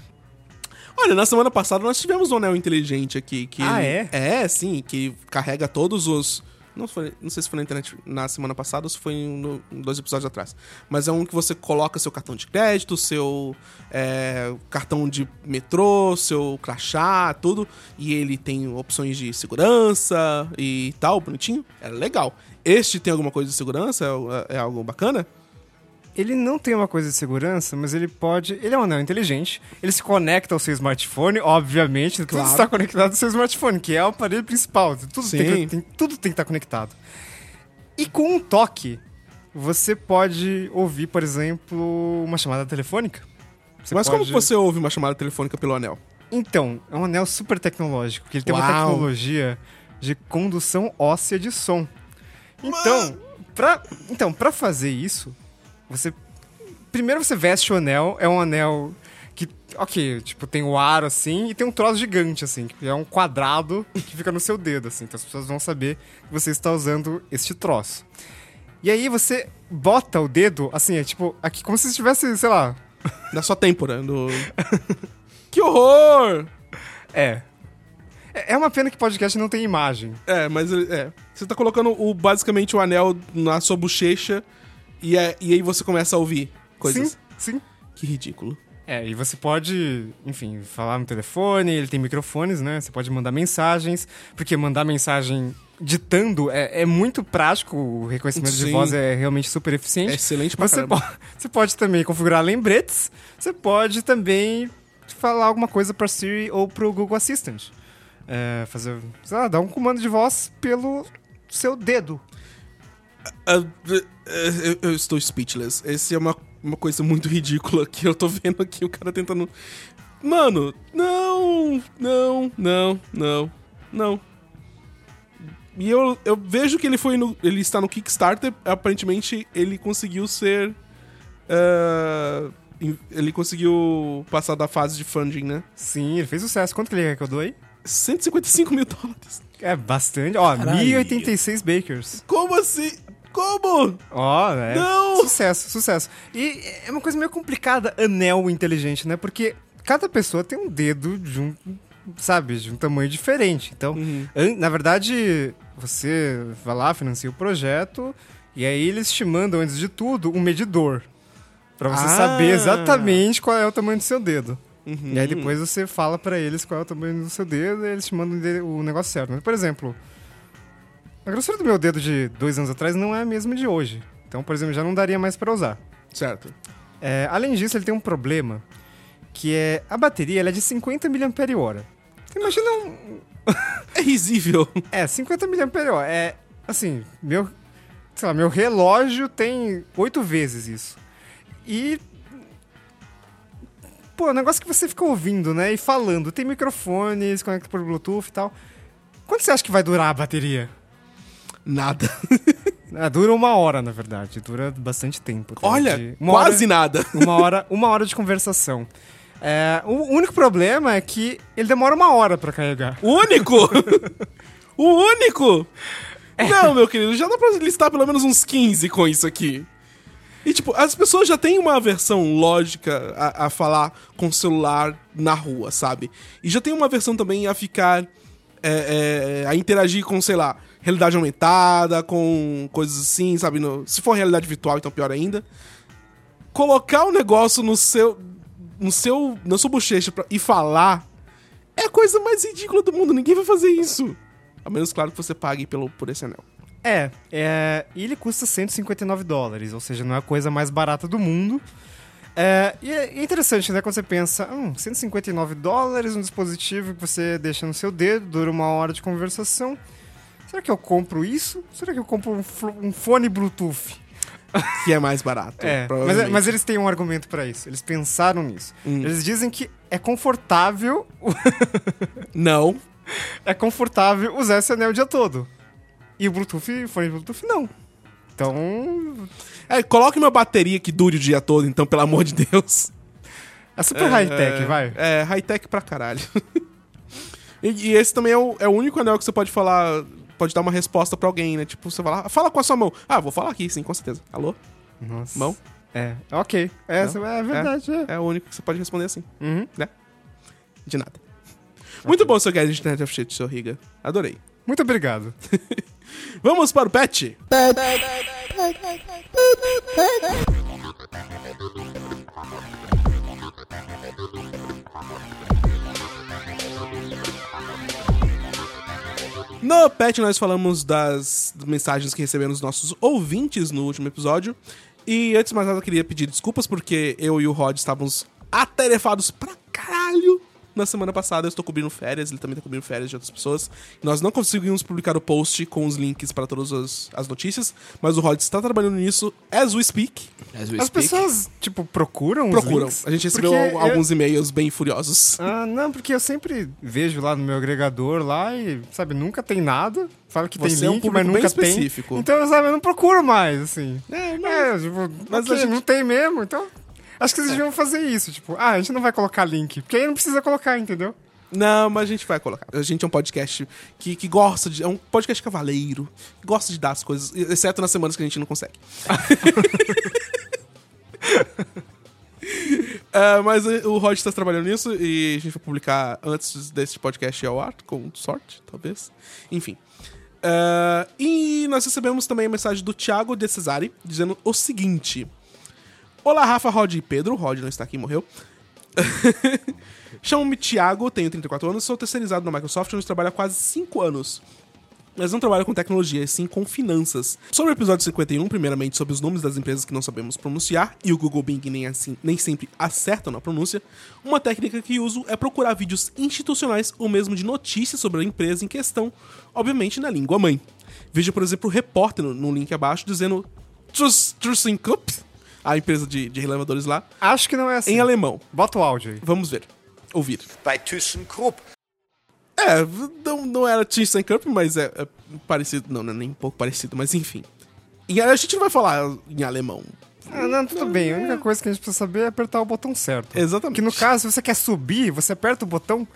Olha, na semana passada nós tivemos um anel inteligente aqui. Que Ah, ele- é? É, sim, que carrega todos os. Não, foi, não sei se foi na internet na semana passada ou se foi no, dois episódios atrás. Mas é um que você coloca seu cartão de crédito, seu é, cartão de metrô, seu crachá, tudo. E ele tem opções de segurança e tal, bonitinho. É legal. Este tem alguma coisa de segurança? É, é algo bacana? Ele não tem uma coisa de segurança, mas ele pode. Ele é um anel inteligente. Ele se conecta ao seu smartphone, obviamente. Tudo Claro. está conectado ao seu smartphone, que é o aparelho principal. Tudo, tem, tem- tudo tem que estar conectado. E com um toque, você pode ouvir, por exemplo, uma chamada telefônica. Você Mas como pode- que você ouve uma chamada telefônica pelo anel? Então, é um anel super tecnológico, que ele tem uma Uau. tecnologia de condução óssea de som. Então, pra, então, pra fazer isso, você. Primeiro você veste o anel, é um anel que, ok, tipo, tem o aro assim e tem um troço gigante, assim, que é um quadrado que fica no seu dedo, assim. Então as pessoas vão saber que você está usando este troço. E aí você bota o dedo, assim, é tipo, aqui, como se estivesse, sei lá, [LAUGHS] Na sua têmpora. No... [LAUGHS] que horror! É. É é uma pena que podcast não tem imagem. É, mas é. Você tá colocando o, basicamente o anel na sua bochecha e, é- e aí você começa a ouvir coisas. Sim, sim. Que ridículo. É, e você pode, enfim, falar no telefone, ele tem microfones, né? Você pode mandar mensagens, porque mandar mensagem ditando é, é muito prático, o reconhecimento de Sim. voz é realmente super eficiente. É excelente pra você, po- você pode também configurar lembretes, você pode também falar alguma coisa para Siri ou pro Google Assistant. É, fazer, sei lá, dar um comando de voz pelo seu dedo. Eu, eu estou speechless. Esse é uma, uma coisa muito ridícula que eu tô vendo aqui, o cara tentando. Mano, não, não, não, não, não. E eu, eu vejo que ele foi no. Ele está no Kickstarter. Aparentemente, ele conseguiu ser. em- ele conseguiu passar da fase de funding, né? Sim, ele fez sucesso. Quanto que ele arrecadou aí? 155 mil dólares. É bastante. Ó, Caralho. 1086 bakers. Como assim? Como? Ó, é. Não! Sucesso, sucesso. E é uma coisa meio complicada, anel inteligente, né? Porque cada pessoa tem um dedo de um, sabe, de um tamanho diferente. Então, Uhum. na verdade, você vai lá, financia o projeto, e aí eles te mandam, antes de tudo, um medidor. Pra você Ah. saber exatamente qual é o tamanho do seu dedo. Uhum. E aí depois você fala pra eles qual é o tamanho do seu dedo e eles te mandam o negócio certo. Por exemplo, a grossura do meu dedo de dois anos atrás não é a mesma de hoje. Então, por exemplo, já não daria mais pra usar. Certo. É, além disso, ele tem um problema, que é a bateria ela é de 50 mAh. Você imagina um... É risível. É, 50 mAh. É, assim, meu... Sei lá, meu relógio tem oito vezes isso. E... Pô, é um negócio que você fica ouvindo, né? E falando. Tem microfone, se conecta por Bluetooth e tal. Quanto você acha que vai durar a bateria? Nada. Ah, [LAUGHS] dura uma hora, na verdade. Dura bastante tempo. tá? Olha, De- quase hora- nada. [LAUGHS] Uma hora, uma hora de conversação. É, o único problema é que ele demora uma hora pra carregar. O único! [LAUGHS] o único! Não, meu querido, já dá pra listar pelo menos uns 15 com isso aqui. E, tipo, as pessoas já têm uma versão lógica a, a falar com o celular na rua, sabe? E já tem uma versão também a ficar. é, é, a interagir com, sei lá, realidade aumentada, com coisas assim, sabe? No- se for realidade virtual, então pior ainda. Colocar o negócio no seu. no seu. na sua bochecha pra- e falar é a coisa mais ridícula do mundo. Ninguém vai fazer isso. A menos, claro, que você pague pelo, por esse anel. É, é, ele custa 159 dólares, ou seja, não é a coisa mais barata do mundo. É, e é interessante, né, quando você pensa, hum, 159 dólares, um dispositivo que você deixa no seu dedo, dura uma hora de conversação. Será que eu compro isso? Será que eu compro um, um fone Bluetooth? Que é mais barato. É, mas, provavelmente. mas eles têm um argumento pra isso. Eles pensaram nisso. Hum. Eles dizem que é confortável, [LAUGHS] Não. é confortável usar esse anel o dia todo. E o Bluetooth, fone Bluetooth não. Então, É, coloque uma bateria que dure o dia todo, então, pelo amor de Deus. é super high-tech, vai. É, high-tech pra caralho. [LAUGHS] e, e esse também é o, é o único anel que você pode falar. Pode dar uma resposta pra alguém, né? Tipo, você fala, fala com a sua mão. Ah, vou falar aqui, sim, com certeza. Alô? Nossa. Mão? É, ok. É, Não? é verdade, é. É o único que você pode responder assim. Uhum. De nada. Muito bom seu guide de Internet of Shit, seu Riga. Adorei. Muito obrigado. [LAUGHS] Vamos para o pet? No pet nós falamos das mensagens que recebemos nossos ouvintes no último episódio. E antes de mais nada eu queria pedir desculpas porque eu e o Rod estávamos atarefados pra caralho na semana passada. Eu estou cobrindo férias, ele também está cobrindo férias de outras pessoas. Nós não conseguimos publicar o post com os links para todas as, as notícias, mas o Rod está trabalhando nisso as we speak. As we As speak. pessoas, tipo, procuram os Procuram. links? A gente recebeu Porque eu- alguns e-mails bem furiosos. Ah, não, porque eu sempre vejo lá no meu agregador lá e, sabe, nunca tem nada. Fala que Você tem é um link, mas bem nunca tem. específico. Então, sabe, eu não procuro mais, assim. É, mas- É, tipo, mas ok, a gente- não tem mesmo, então... Acho que vocês deviam fazer isso, tipo, ah, a gente não vai colocar link, porque aí não precisa colocar, entendeu? Não, mas a gente vai colocar. A gente é um podcast que, que gosta de. É um podcast cavaleiro. Que gosta de dar as coisas, exceto nas semanas que a gente não consegue. [LAUGHS] É, mas eh, o Rod está trabalhando nisso e a gente vai publicar antes desse podcast ao ar, com sorte, talvez. Enfim. É, e nós recebemos também a mensagem do Thiago de Cesare dizendo o seguinte: Olá, Rafa, Rod e Pedro. Rod não está aqui, morreu. [LAUGHS] Chamo-me Thiago, tenho 34 anos, sou terceirizado na Microsoft, onde trabalho há quase 5 anos. Mas não trabalho com tecnologia, e sim com finanças. Sobre o episódio 51, primeiramente sobre os nomes das empresas que não sabemos pronunciar, e o Google Bing nem, assim, nem sempre acerta na pronúncia, uma técnica que uso é procurar vídeos institucionais ou mesmo de notícias sobre a empresa em questão, obviamente na língua mãe. Veja, por exemplo, o repórter no, link abaixo dizendo ThyssenKrupp, a empresa de, de relevadores lá, Acho que não é assim. em alemão. Bota o áudio aí. Vamos ver. Ouvir. bei ThyssenKrupp. É, não, não era ThyssenKrupp, mas é, é parecido. Não, não é nem um pouco parecido, mas enfim. E a gente não vai falar em alemão. Ah, não, tudo bem. A única coisa que a gente precisa saber é apertar o botão certo. Exatamente. Que no caso, se você quer subir, você aperta o botão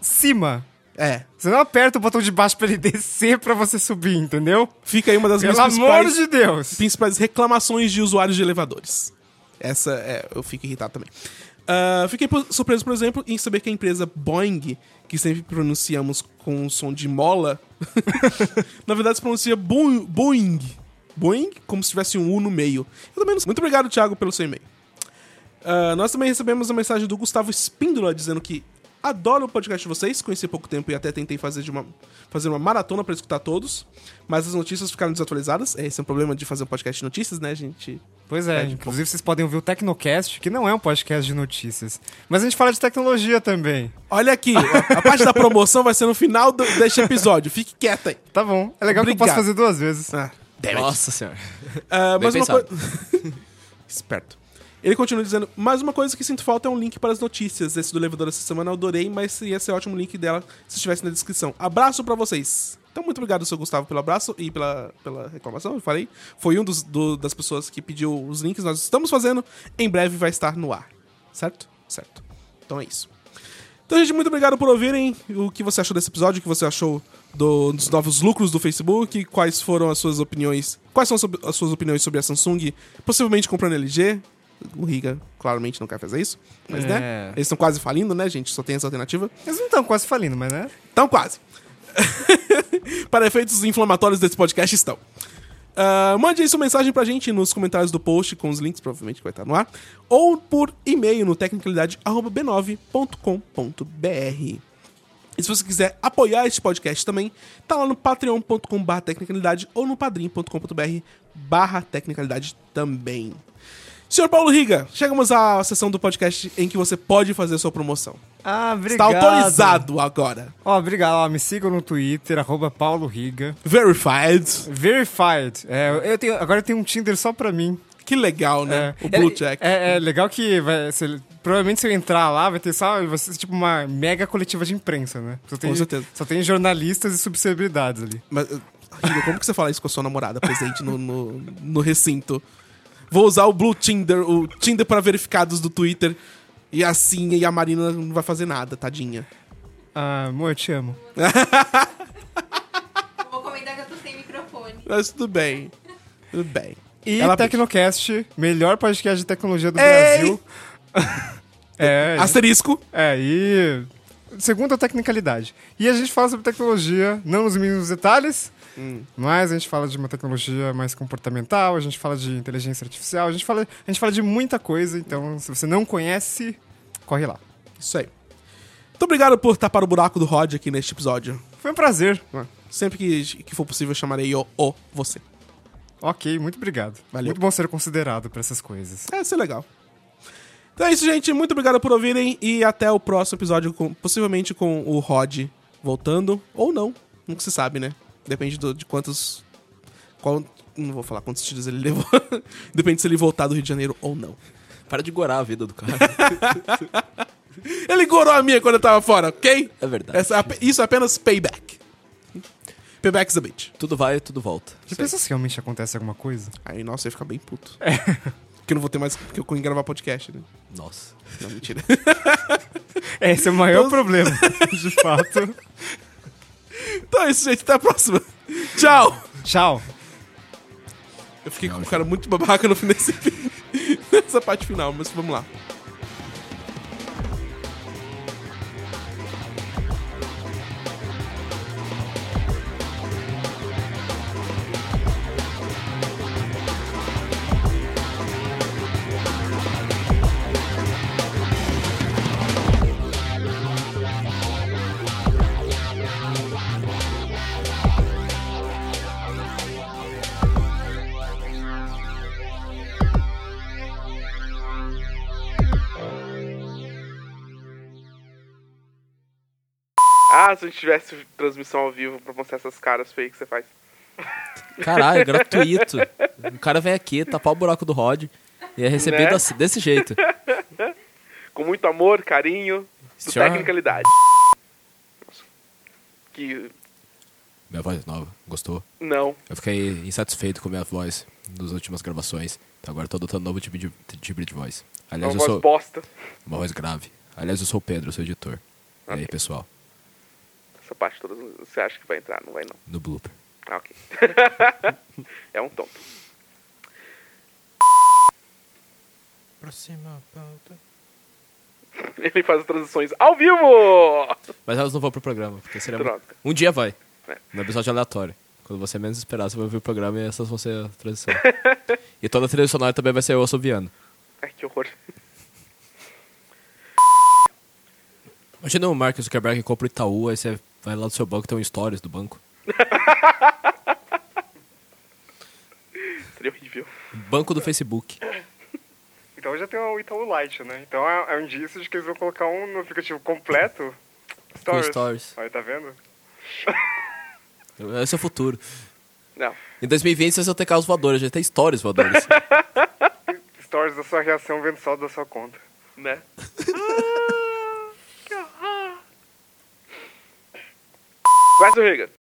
cima. É. Você não aperta o botão de baixo pra ele [LAUGHS] descer pra você subir, entendeu? Fica aí uma das Pelo minhas amor principais, de Deus. principais reclamações de usuários de elevadores. Essa é. Eu fico irritado também. Ah, fiquei surpreso, por exemplo, em saber que a empresa Boeing, que sempre pronunciamos com o som de mola, [LAUGHS] na verdade se pronuncia Bo- Boeing. Boeing, como se tivesse um U no meio. Eu também. Muito obrigado, Thiago, pelo seu e-mail. Ah, nós também recebemos a mensagem do Gustavo Espíndola dizendo que adoro o podcast de vocês, conheci há pouco tempo e até tentei fazer, de uma, fazer uma maratona pra escutar todos, mas as notícias ficaram desatualizadas. Esse é um problema de fazer um podcast de notícias, né? Gente Pois é, É, inclusive vocês podem ouvir o Tecnocast, que não é um podcast de notícias. Mas a gente fala de tecnologia também. Olha aqui, a parte da promoção vai ser no final do- deste episódio. Fique quieta aí. Tá bom. É legal que eu posso Obrigado. fazer duas vezes. Ah. Nossa senhora. Bem mas uma coisa. [LAUGHS] Esperto. Ele continua dizendo: Mais uma coisa que sinto falta é um link para as notícias. Esse do elevador essa semana eu adorei, mas ia ser ótimo o link dela se estivesse na descrição. Abraço pra vocês. Então, muito obrigado, seu Gustavo, pelo abraço e pela, pela reclamação. Eu falei. Foi um dos, do- das pessoas que pediu os links. Nós estamos fazendo. Em breve vai estar no ar. Certo? Certo. Então é isso. Então, gente, muito obrigado por ouvirem o que você achou desse episódio, o que você achou do- dos novos lucros do Facebook, quais foram as suas opiniões, quais são as suas opiniões sobre a Samsung, possivelmente comprando LG. O Riga claramente não quer fazer isso, mas É. né? Eles estão quase falindo, né, gente? Só tem essa alternativa. Eles não estão quase falindo, mas né? Então, quase. [LAUGHS] Para efeitos inflamatórios desse podcast, estão. Ah, mande aí sua mensagem pra gente nos comentários do post com os links, provavelmente que vai estar no ar, ou por e-mail no tecnicalidade.b9.com.br. E se você quiser apoiar este podcast também, tá lá no patreon.com.br tecnicalidade ou no padrim.com.br barra tecnicalidade também. Senhor Paulo Riga, chegamos à sessão do podcast em que você pode fazer sua promoção. Ah, Está obrigado. autorizado agora. Ó, obrigado. Ó, me sigam no Twitter, arroba Paulo Riga. Verified. Verified. É, eu tenho, agora eu tenho um Tinder só pra mim. Que legal, né? É, o Blue é, Check. É, é legal que vai, se- provavelmente se eu entrar lá vai ter só vai ser tipo uma mega coletiva de imprensa, né? Só tem, Com certeza. Só tem jornalistas e subcelebridades ali. Mas, Riga, como que você fala isso com a sua namorada presente no, no, no recinto? Vou usar o Blue Tinder, o Tinder para verificados do Twitter. E assim, e a Marina não vai fazer nada, tadinha. Ah, amor, eu te amo. [LAUGHS] Vou comentar que eu tô sem microfone. Mas tudo bem. Tudo bem. E Ela Tecnocast, melhor podcast de tecnologia do Ei! Brasil. [LAUGHS] é, Asterisco. é, e segunda tecnicalidade. E a gente fala sobre tecnologia, não nos mínimos detalhes, Hum. mas a gente fala de uma tecnologia mais comportamental, a gente fala de inteligência artificial, a gente fala, a gente fala de muita coisa, então se você não conhece, corre lá. Isso aí. Muito obrigado por tapar o buraco do Rod aqui neste episódio. Foi um prazer. Sempre que, que for possível, eu chamarei o, o você. Ok, muito obrigado. Valeu. Muito bom ser considerado pra essas coisas. É, isso é legal. Então é isso, gente. Muito obrigado por ouvirem e até o próximo episódio, com- possivelmente com o Rod voltando, ou não. Nunca se sabe, né? Depende do- de quantos. Qual, não vou falar quantos tiros ele levou. [LAUGHS] Depende se ele voltar do Rio de Janeiro ou não. Para de gorar a vida do cara. [LAUGHS] Ele gorou a minha quando eu tava fora, ok? É verdade. Essa- ap- isso é apenas payback. Payback's a bitch. Tudo vai, tudo volta. Já pensou se realmente acontece alguma coisa? Aí, nossa, eu ia ficar bem puto. Porque eu não vou ter mais. Porque eu vou gravar podcast, né? Nossa. Não, mentira. [LAUGHS] Esse é o maior problema, de fato. Então é isso, gente. Até a próxima. [LAUGHS] Tchau! Tchau. Eu fiquei com um cara muito babaca no fim desse [LAUGHS] nessa parte final, mas vamos lá. Ah, se a gente tivesse transmissão ao vivo pra mostrar essas caras feias que você faz. Caralho, [LAUGHS] gratuito. O cara vem aqui, tapar o buraco do Rod e é recebido Né? assim, desse jeito. [LAUGHS] Com muito amor, carinho, do Senhor- tecnicalidade. Que. Minha voz nova, gostou? Não. Eu fiquei insatisfeito com minha voz nas últimas gravações. Então agora eu tô adotando um novo tipo de, tipo de voz. É Aliás, uma eu voz sou bosta. uma voz grave. Aliás, eu sou o Pedro, sou editor. E aí, pessoal, Essa parte toda você acha que vai entrar, não vai não. no blooper. Ah, ok. [LAUGHS] é um tonto. Próxima pauta. [LAUGHS] Ele faz as transições ao vivo! Mas elas não vão pro programa, porque seria Droga. Um dia vai. É. No episódio aleatório. Quando você menos esperar, você vai ouvir o programa e essas vão ser a transição. [LAUGHS] e toda a trilha sonora também vai ser o assoviano. Ai, que horror. Imagina o Mark Zuckerberg que compra o Itaú, aí você vai lá do seu banco tem um stories do banco. [LAUGHS] Seria horrível. Banco do Facebook. Então já tem o Itaú Lite, né? Então é, é um indício de que eles vão colocar um no aplicativo completo. Com stories. Aí, tá vendo? Esse é o futuro. Não. Em 2020 vocês vão ter carros voadores, já tem stories voadores. [LAUGHS] Stories da sua reação vendo saldo da sua conta. Né? [LAUGHS] Vai, Riga.